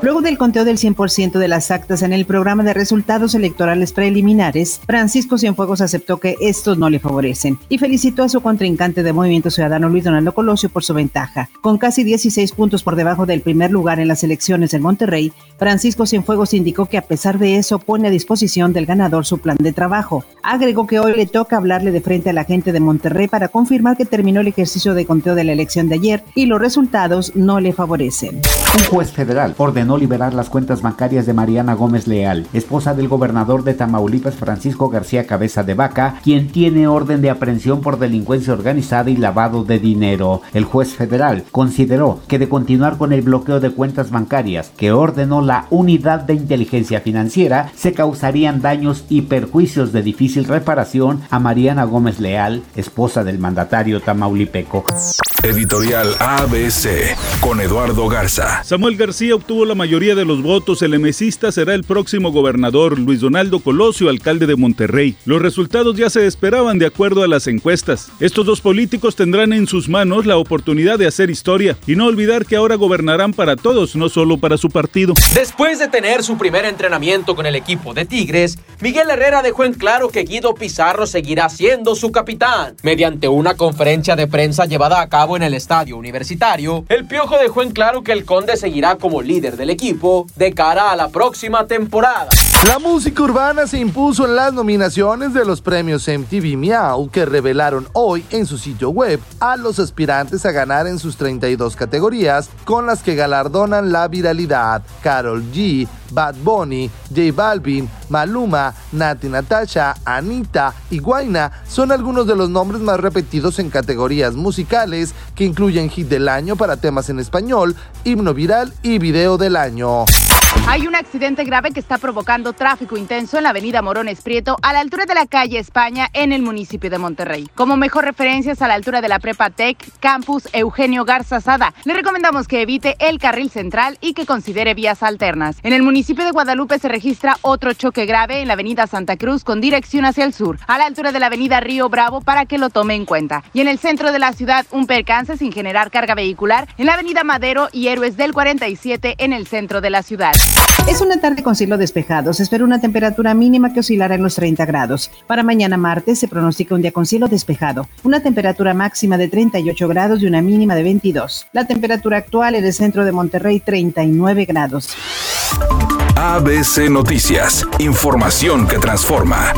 Luego del conteo del 100% de las actas en el programa de resultados electorales preliminares, Francisco Cienfuegos aceptó que estos no le favorecen y felicitó a su contrincante de Movimiento Ciudadano Luis Donaldo Colosio por su ventaja. Con casi 16 puntos por debajo del primer lugar en las elecciones en Monterrey, Francisco Cienfuegos indicó que a pesar de eso pone a disposición del ganador su plan de trabajo. Agregó que hoy le toca hablarle de frente a la gente de Monterrey para confirmar que terminó el ejercicio de conteo de la elección de ayer y los resultados no le favorecen. Un juez federal ordenó no liberar las cuentas bancarias de Mariana Gómez Leal, esposa del gobernador de Tamaulipas Francisco García Cabeza de Vaca, quien tiene orden de aprehensión por delincuencia organizada y lavado de dinero. El juez federal consideró que de continuar con el bloqueo de cuentas bancarias que ordenó la Unidad de Inteligencia Financiera, se causarían daños y perjuicios de difícil reparación a Mariana Gómez Leal, esposa del mandatario tamaulipeco. Editorial ABC con Eduardo Garza. Samuel García obtuvo la mayoría de los votos. El emesista será el próximo gobernador, Luis Donaldo Colosio, alcalde de Monterrey. Los resultados ya se esperaban de acuerdo a las encuestas. Estos dos políticos tendrán en sus manos la oportunidad de hacer historia y no olvidar que ahora gobernarán para todos, no solo para su partido. Después de tener su primer entrenamiento con el equipo de Tigres, Miguel Herrera dejó en claro que Guido Pizarro seguirá siendo su capitán. Mediante una conferencia de prensa llevada a cabo en el estadio universitario, el Piojo dejó en claro que el Conde seguirá como líder del equipo de cara a la próxima temporada. La música urbana se impuso en las nominaciones de los premios MTV Miau que revelaron hoy en su sitio web a los aspirantes a ganar en sus 32 categorías con las que galardonan la viralidad. Carol G, Bad Bunny, J Balvin, Maluma, Nati Natasha, Anita y Guaina son algunos de los nombres más repetidos en categorías musicales que incluyen hit del año para temas en español, himno viral y video del año. Hay un accidente grave que está provocando tráfico intenso en la avenida Morones Prieto a la altura de la calle España en el municipio de Monterrey. Como mejor referencia es a la altura de la Prepa Tech Campus Eugenio Garza Sada. Le recomendamos que evite el carril central y que considere vías alternas. En el municipio de Guadalupe se registra otro choque grave en la avenida Santa Cruz con dirección hacia el sur, a la altura de la avenida Río Bravo para que lo tome en cuenta. Y en el centro de la ciudad un percance sin generar carga vehicular en la avenida Madero y Héroes del 47 en el centro de la ciudad. Es una tarde con cielo despejado. Se espera una temperatura mínima que oscilará en los 30 grados. Para mañana martes se pronostica un día con cielo despejado. Una temperatura máxima de 38 grados y una mínima de 22. La temperatura actual en el centro de Monterrey 39 grados. ABC Noticias. Información que transforma.